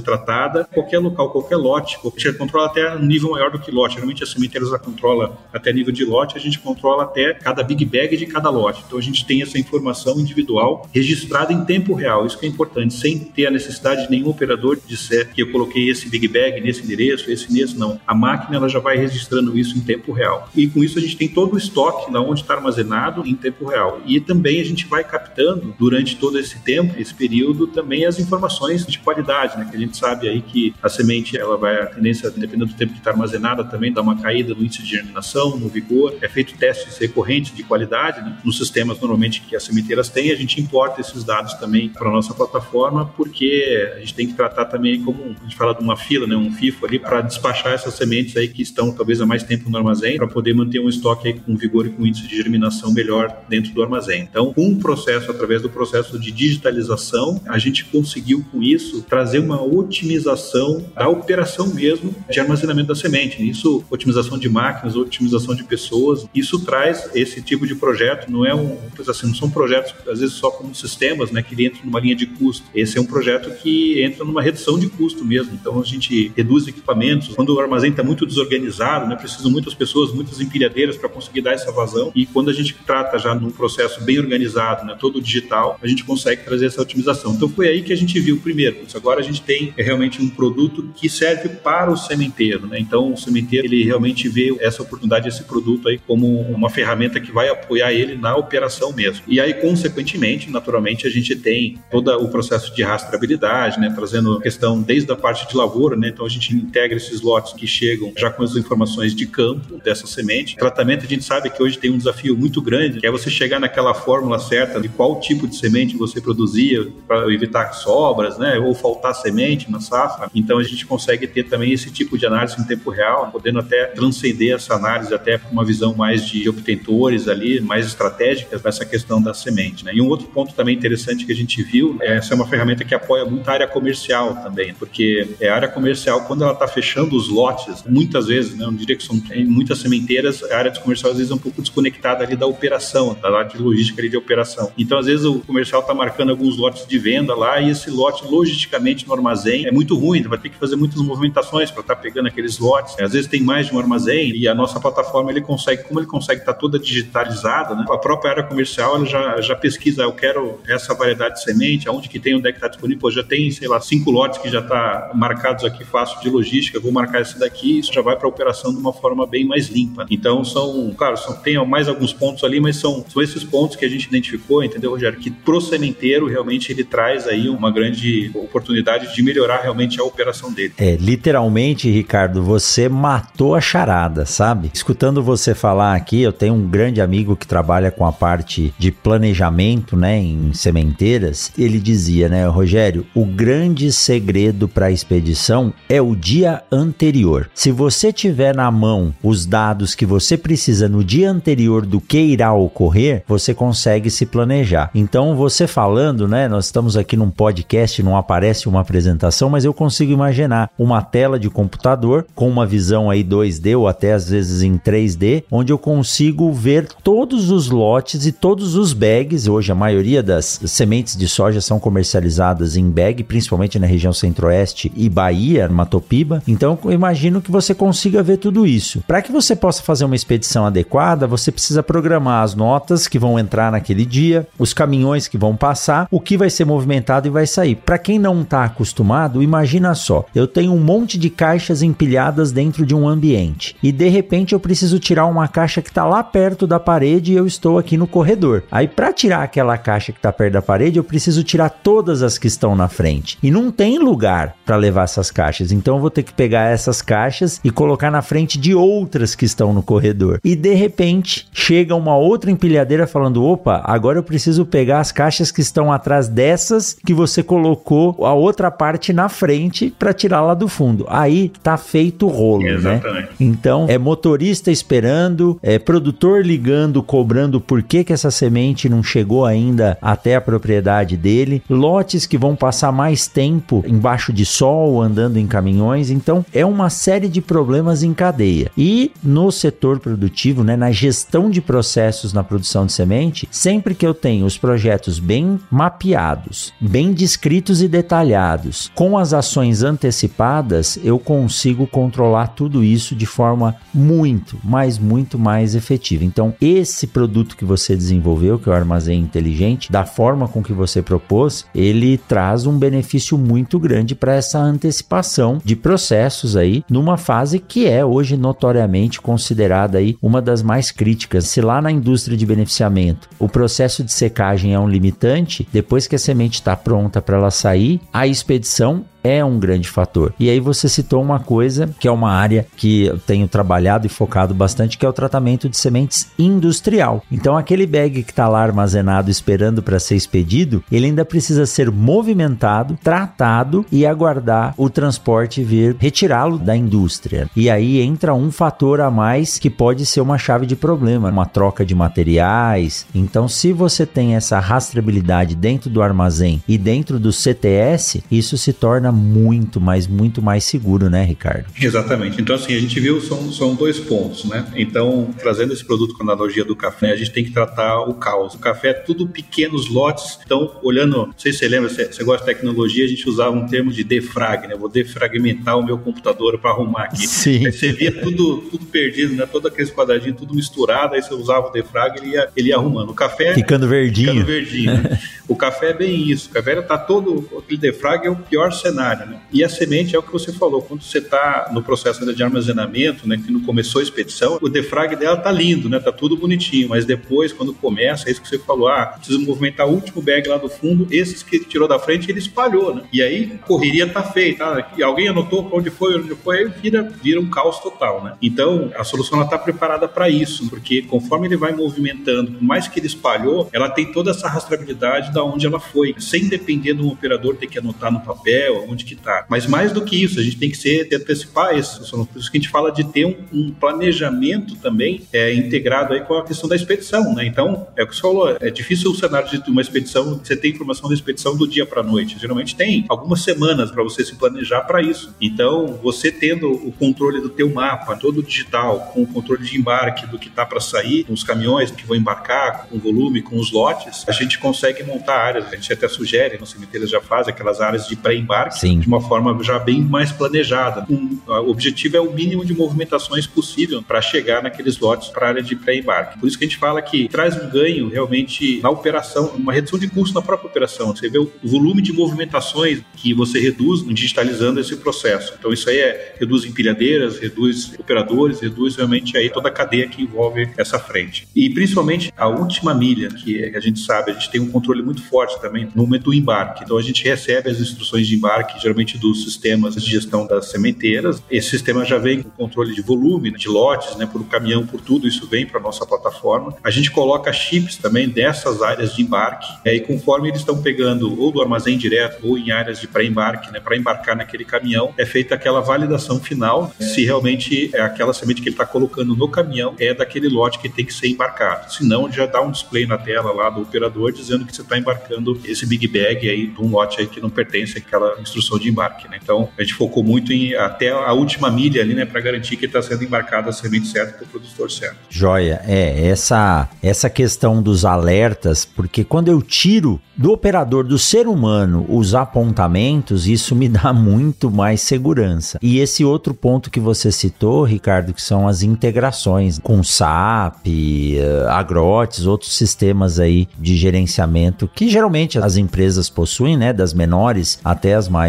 tratada, qualquer local, qualquer lote, a gente controla até um nível maior do que lote. Geralmente a semente ela controla até nível de lote, a gente controla até cada big bag de cada lote. Então a gente tem essa informação individual registrada em tempo real. Isso que é importante, sem ter a necessidade de nenhum operador disser que eu coloquei esse big bag nesse endereço, esse nesse, não. A máquina ela já vai registrando isso em tempo real. E com isso a gente tem todo o estoque na onde está armazenado em tempo real. E também a gente vai captando durante todo esse tempo, esse período, também as informações de qualidade, né? Que a gente sabe aí que a semente ela vai a tendência, dependendo do tempo que está armazenada, também dá uma caída no índice de germinação, no vigor. É feito testes recorrentes de qualidade né? nos sistemas normalmente que as sementeiras têm. A gente importa esses dados também para nossa plataforma, porque a gente tem que tratar também como a gente fala de uma fila, né? Um FIFO ali para despachar essas sementes aí que estão talvez há mais tempo no armazém, para poder manter um estoque aí com vigor e com índice de germinação melhor dentro do armazém. Então, com o processo, através do processo de digitalização, a gente conseguiu com isso trazer uma otimização da operação mesmo de armazenamento da semente. Isso, otimização de máquinas, otimização de pessoas, isso traz esse tipo de projeto, não é um, assim, não são projetos às vezes só como sistemas, né, que entram numa linha de custo. Esse é um projeto que entra numa redução de custo mesmo. Então a gente reduz equipamentos. Quando o armazém está muito desorganizado, né, precisam muitas pessoas, muitas empilhadeiras para conseguir dar essa vazão. E quando a gente trata já num processo bem organizado, né, todo digital, a gente consegue trazer essa otimização. Então foi aí que a gente viu primeiro, agora a gente tem é, realmente um produto que serve para o sementeiro, né? Então o sementeiro ele realmente vê essa oportunidade, esse produto aí como uma ferramenta que vai apoiar ele na operação mesmo. E aí consequentemente, naturalmente, a gente tem todo o processo de rastreabilidade, né, trazendo questão desde a parte de lavoura, né? Então a gente integra esses lotes que chegam já com as informações de campo dessa semente. Tratamento a gente sabe que hoje tem um desafio muito grande, que é você chegar naquela fórmula certa de qual tipo de semente você produzia para evitar sobras, né, ou faltar semente na safra. Então a gente consegue ter também esse tipo de análise em tempo real, podendo até transcender essa análise até para uma visão mais de obtentores ali, mais estratégicas dessa questão da semente. Né? E um outro ponto também interessante que a gente viu, é, essa é uma ferramenta que apoia muito a área comercial também, porque é a área comercial, quando ela está fechando os lotes, muitas vezes, né, eu diria que são muitas sementeiras, a área de comercial às vezes é um pouco desconectada ali da operação, da área de logística ali de operação. Então, às vezes, o comercial está marcando alguns lotes de venda lá e esse lote, logisticamente, no armazém é muito ruim, vai ter que fazer muitas movimentações para estar tá pegando aqueles lotes. Às vezes tem mais de um armazém e a nossa plataforma, ele consegue, como ele consegue estar tá toda digitalizada, né, a própria área comercial, ela já, já pesquisa, eu quero essa variedade de semente, aonde que tem, onde é que está disponível, Pô, já tem, sei lá, cinco lotes que já está marcados aqui fácil de logística, vou marcar esse daqui, isso já vai para a operação de uma forma bem mais limpa. Então, são, claro, são, tem mais alguns pontos ali, mas são, são esses pontos que a gente identificou, entendeu, Rogério? Que pro sementeiro, realmente, ele traz aí uma grande oportunidade de melhorar realmente a operação dele. É, literalmente, Ricardo, você matou a charada, sabe? Escutando você falar aqui, eu tenho um grande amigo que trabalha com a parte de planejamento, né, em sementeiras. Ele dizia, né, Rogério, o grande segredo para a expedição é o dia anterior. Se você tiver na mão os dados que você precisa no dia anterior do que irá ocorrer, você consegue se planejar. Então, você falando, né? Nós estamos aqui num podcast, não aparece uma apresentação, mas eu consigo imaginar uma tela de computador com uma visão aí 2D ou até às vezes em 3D, onde eu consigo ver todos os lotes e todos os bags. Hoje a maioria das sementes de soja são comercializadas em bag, principalmente na região centro-oeste e Bahia, Matopiba. Então, eu imagino que você consiga ver tudo isso. Para que você possa fazer uma expedição adequada, você precisa programar as notas que vão entrar naquele dia, os caminhões que vão passar, o que vai ser movimentado e vai sair. Para quem não está acostumado, imagina só: eu tenho um monte de caixas empilhadas dentro de um ambiente e de repente eu preciso tirar uma caixa que está lá perto da parede e eu estou aqui no corredor. Aí, para tirar aquela caixa que está perto da parede, eu preciso tirar todas as que estão na frente e não tem lugar para levar essas caixas caixas. Então eu vou ter que pegar essas caixas e colocar na frente de outras que estão no corredor. E de repente chega uma outra empilhadeira falando: opa, agora eu preciso pegar as caixas que estão atrás dessas que você colocou a outra parte na frente para tirar lá do fundo. Aí tá feito o rolo, né? Exatamente. né? Então é motorista esperando, é produtor ligando, cobrando por que, que essa semente não chegou ainda até a propriedade dele, lotes que vão passar mais tempo embaixo de sol, andando em caminhões. Então é uma série de problemas em cadeia. E no setor produtivo, né, na gestão de processos na produção de semente, sempre que eu tenho os projetos bem mapeados, bem descritos e detalhados, com as ações antecipadas, eu consigo controlar tudo isso de forma muito, mas muito mais efetiva. Então, esse produto que você desenvolveu, que é o armazém inteligente, da forma com que você propôs, ele traz um benefício muito grande para essa antecipação de processos aí numa fase que é hoje notoriamente considerada aí uma das mais críticas. Se lá na indústria de beneficiamento o processo de secagem é um limitante, depois que a semente está pronta para ela sair, a expedição é um grande fator. E aí você citou uma coisa que é uma área que eu tenho trabalhado e focado bastante, que é o tratamento de sementes industrial. Então aquele bag que está lá armazenado esperando para ser expedido, ele ainda precisa ser movimentado, tratado e aguardar o transporte vir retirá-lo da indústria. E aí entra um fator a mais que pode ser uma chave de problema, uma troca de materiais. Então se você tem essa rastreabilidade dentro do armazém e dentro do CTS, isso se torna muito, mas muito mais seguro, né, Ricardo? Exatamente. Então, assim, a gente viu, são, são dois pontos, né? Então, trazendo esse produto com a analogia do café, a gente tem que tratar o caos. O café é tudo pequenos lotes. Então, olhando, não sei se você lembra, você, você gosta de tecnologia, a gente usava um termo de defrag, né? vou defragmentar o meu computador para arrumar aqui. Sim. Aí você via tudo, tudo perdido, né? Todo aqueles quadradinhos, tudo misturado, aí você usava o defrag, ele ia, ele ia arrumando. O café... Ficando verdinho. Ficando verdinho. Né? o café é bem isso. O café tá todo... Aquele defrag é o pior cenário Né? E a semente é o que você falou, quando você está no processo de armazenamento, né, que não começou a expedição, o defrag dela tá lindo, né, tá tudo bonitinho, mas depois, quando começa, é isso que você falou, ah, precisa movimentar o último bag lá do fundo, esses que tirou da frente, ele espalhou, né? E aí, correria tá feita, ah, e alguém anotou onde foi, onde foi, aí vira, vira um caos total, né? Então, a solução ela tá preparada para isso, porque conforme ele vai movimentando, por mais que ele espalhou, ela tem toda essa rastreabilidade da onde ela foi, sem depender de um operador ter que anotar no papel, onde que está. Mas mais do que isso, a gente tem que ser antecipar isso. Por isso que a gente fala de ter um, um planejamento também é, integrado aí com a questão da expedição, né? Então, é o que você falou, é difícil o cenário de uma expedição, você ter informação da expedição do dia para a noite. Geralmente tem algumas semanas para você se planejar para isso. Então, você tendo o controle do teu mapa, todo digital, com o controle de embarque do que está para sair, com os caminhões que vão embarcar, com o volume, com os lotes, a gente consegue montar áreas. A gente até sugere, no cemitério já faz aquelas áreas de pré-embarque, Sim. de uma forma já bem mais planejada. Um, o objetivo é o mínimo de movimentações possível para chegar naqueles lotes para a área de pré-embarque. Por isso que a gente fala que traz um ganho realmente na operação, uma redução de custo na própria operação. Você vê o volume de movimentações que você reduz digitalizando esse processo. Então isso aí é, reduz empilhadeiras, reduz operadores, reduz realmente aí toda a cadeia que envolve essa frente. E principalmente a última milha, que a gente sabe, a gente tem um controle muito forte também no momento do embarque. Então a gente recebe as instruções de embarque geralmente dos sistemas de gestão das sementeiras. Esse sistema já vem com controle de volume, de lotes, né, por caminhão, por tudo, isso vem para nossa plataforma. A gente coloca chips também dessas áreas de embarque, é, e conforme eles estão pegando ou do armazém direto ou em áreas de pré-embarque, né, para embarcar naquele caminhão, é feita aquela validação final se realmente é aquela semente que ele está colocando no caminhão é daquele lote que tem que ser embarcado. Senão, já dá um display na tela lá do operador dizendo que você está embarcando esse big bag aí de um lote aí que não pertence àquela instrução de embarque. Né? Então, a gente focou muito em até a última milha ali, né, para garantir que está sendo embarcada a semente certa para o produtor certo. Joia, é essa essa questão dos alertas, porque quando eu tiro do operador, do ser humano, os apontamentos, isso me dá muito mais segurança. E esse outro ponto que você citou, Ricardo, que são as integrações com SAP, eh, Agrotes, outros sistemas aí de gerenciamento que geralmente as empresas possuem, né, das menores até as maiores,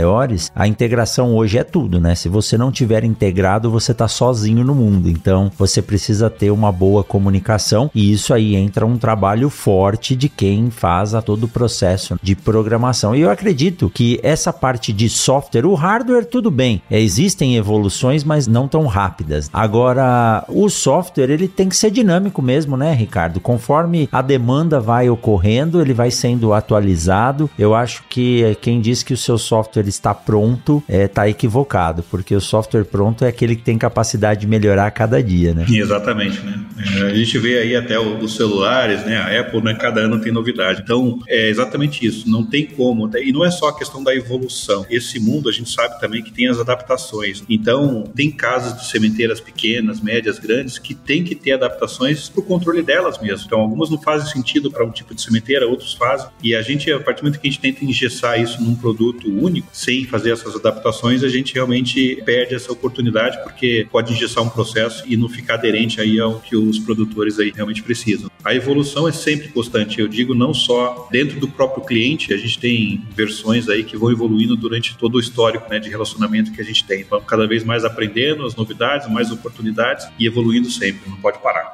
a integração hoje é tudo, né? Se você não tiver integrado, você tá sozinho no mundo. Então, você precisa ter uma boa comunicação e isso aí entra um trabalho forte de quem faz a todo o processo de programação. E eu acredito que essa parte de software, o hardware tudo bem, é, existem evoluções, mas não tão rápidas. Agora, o software ele tem que ser dinâmico mesmo, né, Ricardo? Conforme a demanda vai ocorrendo, ele vai sendo atualizado. Eu acho que quem diz que o seu software está pronto está é, tá equivocado, porque o software pronto é aquele que tem capacidade de melhorar a cada dia, né? Exatamente, né? É, a gente vê aí até os celulares, né? A Apple, né? Cada ano tem novidade. Então, é exatamente isso. Não tem como. E não é só a questão da evolução. Esse mundo, a gente sabe também que tem as adaptações. Então, tem casas de sementeiras pequenas, médias, grandes, que tem que ter adaptações para o controle delas mesmo. Então, algumas não fazem sentido para um tipo de sementeira, outros fazem. E a gente, a partir do momento que a gente tenta engessar isso num produto único, sem fazer essas adaptações, a gente realmente perde essa oportunidade, porque pode engessar um processo e não ficar aderente aí ao que os produtores aí realmente precisam. A evolução é sempre constante. Eu digo não só dentro do próprio cliente, a gente tem versões aí que vão evoluindo durante todo o histórico né, de relacionamento que a gente tem. Vamos cada vez mais aprendendo as novidades, mais oportunidades e evoluindo sempre, não pode parar.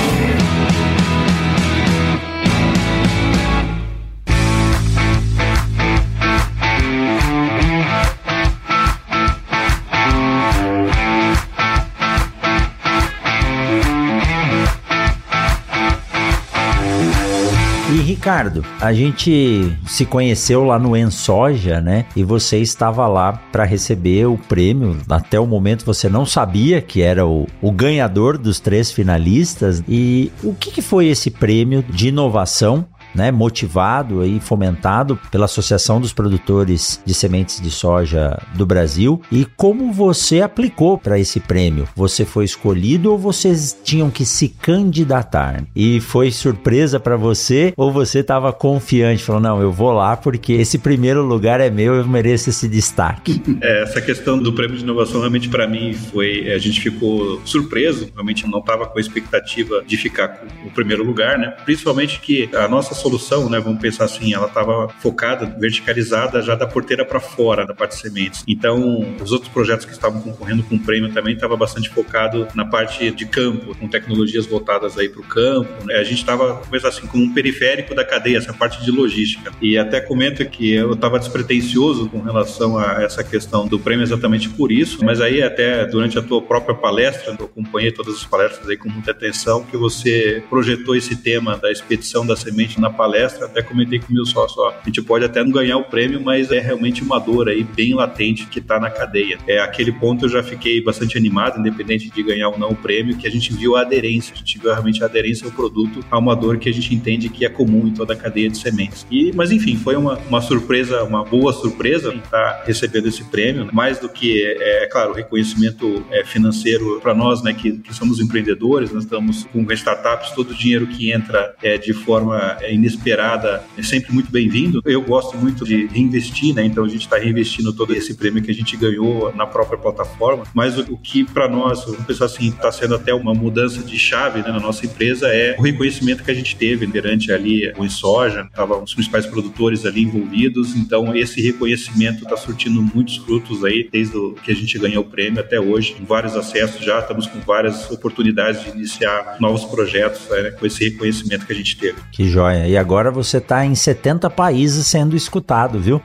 Ricardo, a gente se conheceu lá no Ensoja, né? E você estava lá para receber o prêmio. Até o momento você não sabia que era o, o ganhador dos três finalistas. E o que, que foi esse prêmio de inovação né, motivado e fomentado pela Associação dos Produtores de Sementes de Soja do Brasil. E como você aplicou para esse prêmio? Você foi escolhido ou vocês tinham que se candidatar? E foi surpresa para você ou você estava confiante, falou: "Não, eu vou lá porque esse primeiro lugar é meu, eu mereço esse destaque"? É, essa questão do prêmio de inovação realmente para mim foi, a gente ficou surpreso, realmente não estava com a expectativa de ficar com o primeiro lugar, né? Principalmente que a nossa solução, né, vamos pensar assim, ela estava focada, verticalizada já da porteira para fora da parte de sementes. Então, os outros projetos que estavam concorrendo com o prêmio também estava bastante focado na parte de campo, com tecnologias voltadas aí para o campo. Né? A gente estava, pensar assim, como um periférico da cadeia, essa parte de logística. E até comento que eu estava despretensioso com relação a essa questão do prêmio exatamente por isso, mas aí até durante a tua própria palestra, eu acompanhei todas as palestras aí com muita atenção, que você projetou esse tema da expedição da semente na palestra, até comentei com o meu sócio, ó, a gente pode até não ganhar o prêmio, mas é realmente uma dor aí bem latente que está na cadeia. É aquele ponto eu já fiquei bastante animado, independente de ganhar ou não o prêmio, que a gente viu a aderência, a gente viu realmente a aderência ao produto, a uma dor que a gente entende que é comum em toda a cadeia de sementes. E, mas enfim, foi uma, uma surpresa, uma boa surpresa estar tá recebendo esse prêmio, mais do que, é, é claro, o reconhecimento é, financeiro para nós, né, que, que somos empreendedores, nós estamos com startups, todo o dinheiro que entra é, de forma é, inesperada é sempre muito bem-vindo. Eu gosto muito de reinvestir, né? Então a gente está reinvestindo todo esse prêmio que a gente ganhou na própria plataforma. Mas o, que para nós, vamos pensar assim, está sendo até uma mudança de chave né, na nossa empresa é o reconhecimento que a gente teve durante ali o soja, estavam os principais produtores ali envolvidos. Então esse reconhecimento está surtindo muitos frutos aí desde o que a gente ganhou o prêmio até hoje. Vários acessos já, estamos com várias oportunidades de iniciar novos projetos né, com esse reconhecimento que a gente teve. Que joia! E agora você está em 70 países sendo escutado, viu?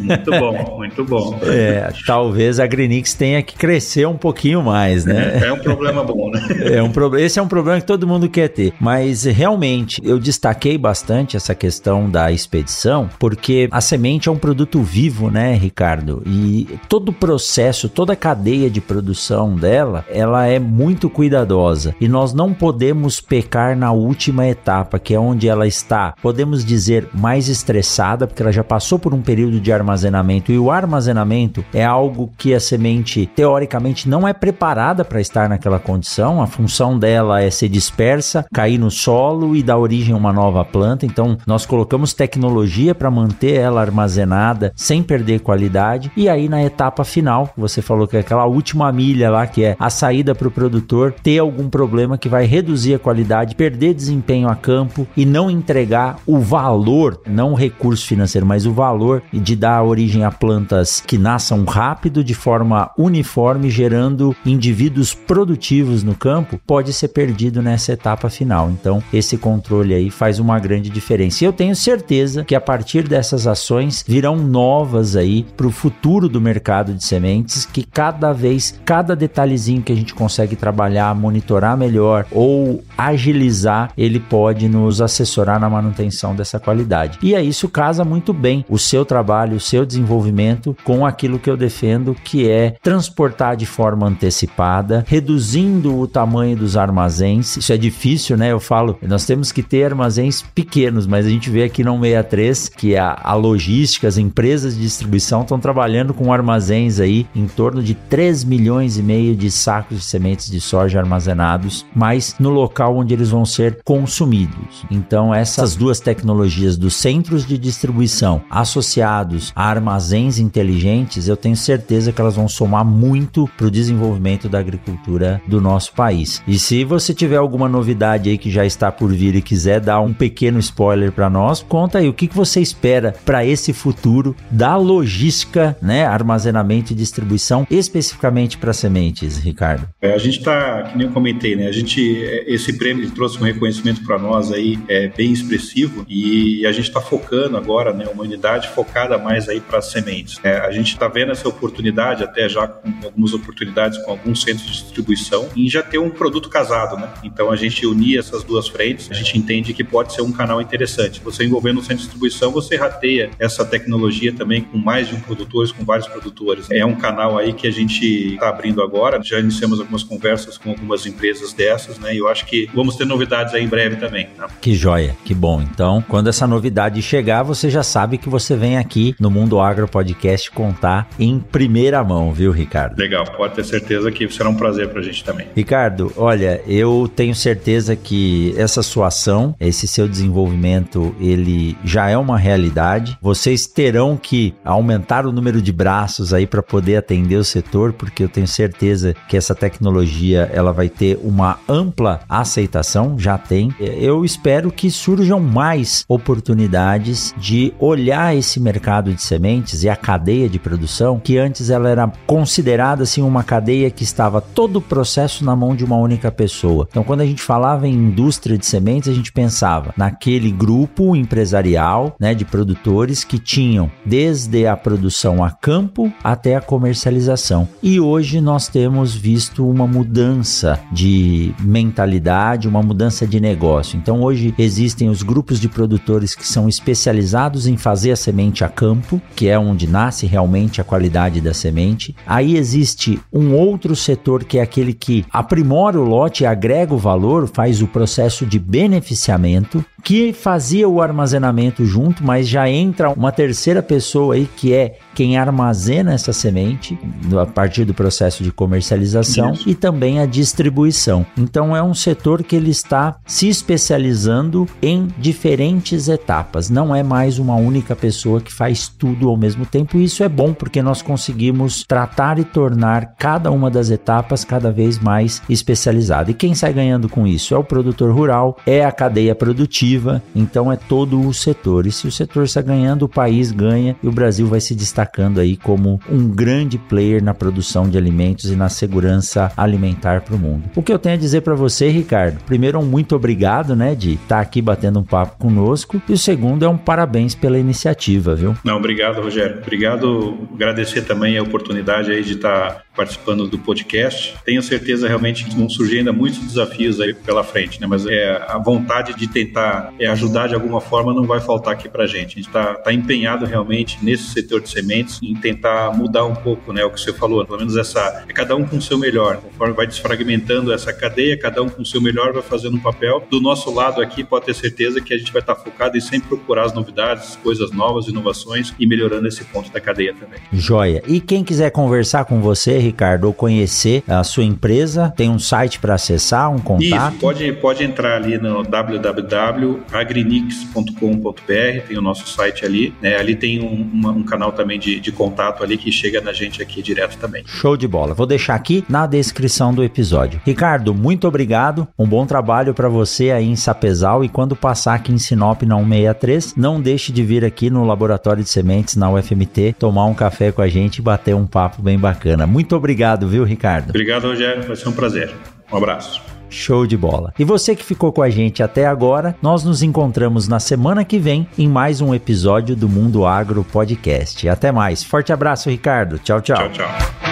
muito bom, muito bom. É, talvez a Greenix tenha que crescer um pouquinho mais, né? É, é um problema bom, né? É um pro... Esse é um problema que todo mundo quer ter. Mas realmente eu destaquei bastante essa questão da expedição, porque a semente é um produto vivo, né, Ricardo? E todo o processo, toda a cadeia de produção dela, ela é muito cuidadosa. E nós não podemos pecar na última etapa, que é onde ela está, podemos dizer, mais estressada, porque ela já passou por um período de armazenamento. E o armazenamento é algo que a semente, teoricamente, não é preparada para estar naquela condição. A função dela é ser dispersa, cair no solo e dar origem a uma nova planta. Então, nós colocamos tecnologia para manter ela armazenada sem perder qualidade. E aí, na etapa final, você falou que é aquela última milha lá, que é a saída para o produtor ter algum problema que vai reduzir a qualidade, perder desempenho a campo e não entregar o valor, não o recurso financeiro, mas o valor de dar origem a plantas que nasçam rápido, de forma uniforme, gerando indivíduos produtivos no campo, pode ser perdido nessa etapa final. Então, esse controle aí faz uma grande diferença. E eu tenho certeza que a partir dessas ações virão novas aí para o futuro do mercado de sementes, que cada vez, cada detalhezinho que a gente consegue trabalhar, monitorar melhor ou agilizar, ele pode nos assessorar na manutenção dessa qualidade. E é isso casa muito bem o seu trabalho, o seu desenvolvimento com aquilo que eu defendo, que é transportar de forma antecipada, reduzindo o tamanho dos armazéns. Isso é difícil, né? Eu falo, nós temos que ter armazéns pequenos, mas a gente vê aqui no 63 que a, a logística, as empresas de distribuição estão trabalhando com armazéns aí em torno de 3 milhões e meio de sacos de sementes de soja armazenados, mas no local onde eles vão ser consumidos. Então, essas duas tecnologias dos centros de distribuição associados a armazéns inteligentes, eu tenho certeza que elas vão somar muito para o desenvolvimento da agricultura do nosso país. E se você tiver alguma novidade aí que já está por vir e quiser dar um pequeno spoiler para nós, conta aí o que, que você espera para esse futuro da logística, né, armazenamento e distribuição, especificamente para sementes, Ricardo. É, a gente está, que nem eu comentei, né, a gente esse prêmio trouxe um reconhecimento para nós aí é bem expressivo e a gente está focando agora, né, uma unidade focada mais aí para sementes. É, a gente está vendo essa oportunidade até já com algumas oportunidades com alguns centros de distribuição em já ter um produto casado, né? Então a gente unir essas duas frentes, a gente entende que pode ser um canal interessante. Você envolvendo o centro de distribuição, você rateia essa tecnologia também com mais de um produtor, com vários produtores. É um canal aí que a gente está abrindo agora. Já iniciamos algumas conversas com algumas empresas dessas, né? E eu acho que vamos ter novidades aí em breve também. Né? Que joia, que bom. Então, quando essa novidade chegar, você já sabe que você vem aqui no Mundo Agro Podcast contar em primeira mão, viu, Ricardo? Legal, pode ter certeza que será um prazer para a gente também. Ricardo, olha, eu tenho certeza que essa sua ação, esse seu desenvolvimento, ele já é uma realidade. Vocês terão que aumentar o número de braços aí para poder atender o setor, porque eu tenho certeza que essa tecnologia ela vai ter uma ampla aceitação, já tem. Eu espero que surjam mais oportunidades de olhar esse mercado de sementes e a cadeia de produção, que antes ela era considerada assim uma cadeia que estava todo o processo na mão de uma única pessoa. Então, quando a gente falava em indústria de sementes, a gente pensava naquele grupo empresarial, né, de produtores que tinham desde a produção a campo até a comercialização. E hoje nós temos visto uma mudança de mentalidade, uma mudança de negócio. Então, hoje existem os grupos de produtores que são especializados em fazer a semente a campo, que é onde nasce realmente a qualidade da semente. Aí existe um outro setor que é aquele que aprimora o lote, agrega o valor, faz o processo de beneficiamento, que fazia o armazenamento junto, mas já entra uma terceira pessoa aí que é quem armazena essa semente a partir do processo de comercialização Isso. e também a distribuição. Então é um setor que ele está se especializando em diferentes etapas. Não é mais uma única pessoa que faz tudo ao mesmo tempo. E isso é bom porque nós conseguimos tratar e tornar cada uma das etapas cada vez mais especializada. E quem sai ganhando com isso é o produtor rural, é a cadeia produtiva produtiva. Então é todo o setor. E se o setor está ganhando, o país ganha e o Brasil vai se destacando aí como um grande player na produção de alimentos e na segurança alimentar para o mundo. O que eu tenho a dizer para você, Ricardo? Primeiro, um muito obrigado, né, de estar tá aqui batendo um papo conosco. E o segundo é um parabéns pela iniciativa, viu? Não, obrigado, Rogério. Obrigado. Agradecer também a oportunidade aí de estar tá participando do podcast. Tenho certeza realmente que vão surgir ainda muitos desafios aí pela frente, né? Mas é, a vontade de tentar é, ajudar de alguma forma não vai faltar aqui para gente. A gente está tá empenhado realmente nesse setor de sementes em tentar mudar um pouco, né? O que você falou, pelo menos essa é cada um com o seu melhor. Conforme vai desfragmentando essa cadeia, cada um com o seu melhor vai fazendo um papel. Do nosso lado aqui, pode ter certeza que a gente vai estar tá focado em sempre procurar as novidades, coisas novas, inovações e melhorando esse ponto da cadeia também. Joia. E quem quiser conversar com você, Ricardo, ou conhecer a sua empresa, tem um site para acessar, um contato? Isso, pode, pode entrar ali no www.agrinix.com.br, tem o nosso site ali, né? Ali tem um, uma, um canal também de, de contato ali que chega na gente aqui direto também. Show de bola. Vou deixar aqui na descrição do episódio. Ricardo, muito obrigado. Um bom trabalho para você aí em Sapezal e quando passar aqui em Sinop na 163, não deixe de vir aqui no Laboratório de Sementes na UFMT tomar um café com a gente e bater um papo bem bacana. Muito obrigado, viu, Ricardo? Obrigado, Rogério. Vai ser um prazer. Um abraço. Show de bola. E você que ficou com a gente até agora, nós nos encontramos na semana que vem em mais um episódio do Mundo Agro Podcast. Até mais. Forte abraço, Ricardo. Tchau, tchau. Tchau, tchau.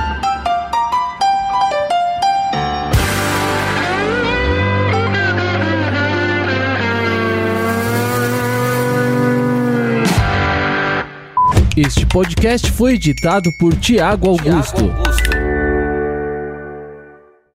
Este podcast foi editado por Tiago Augusto.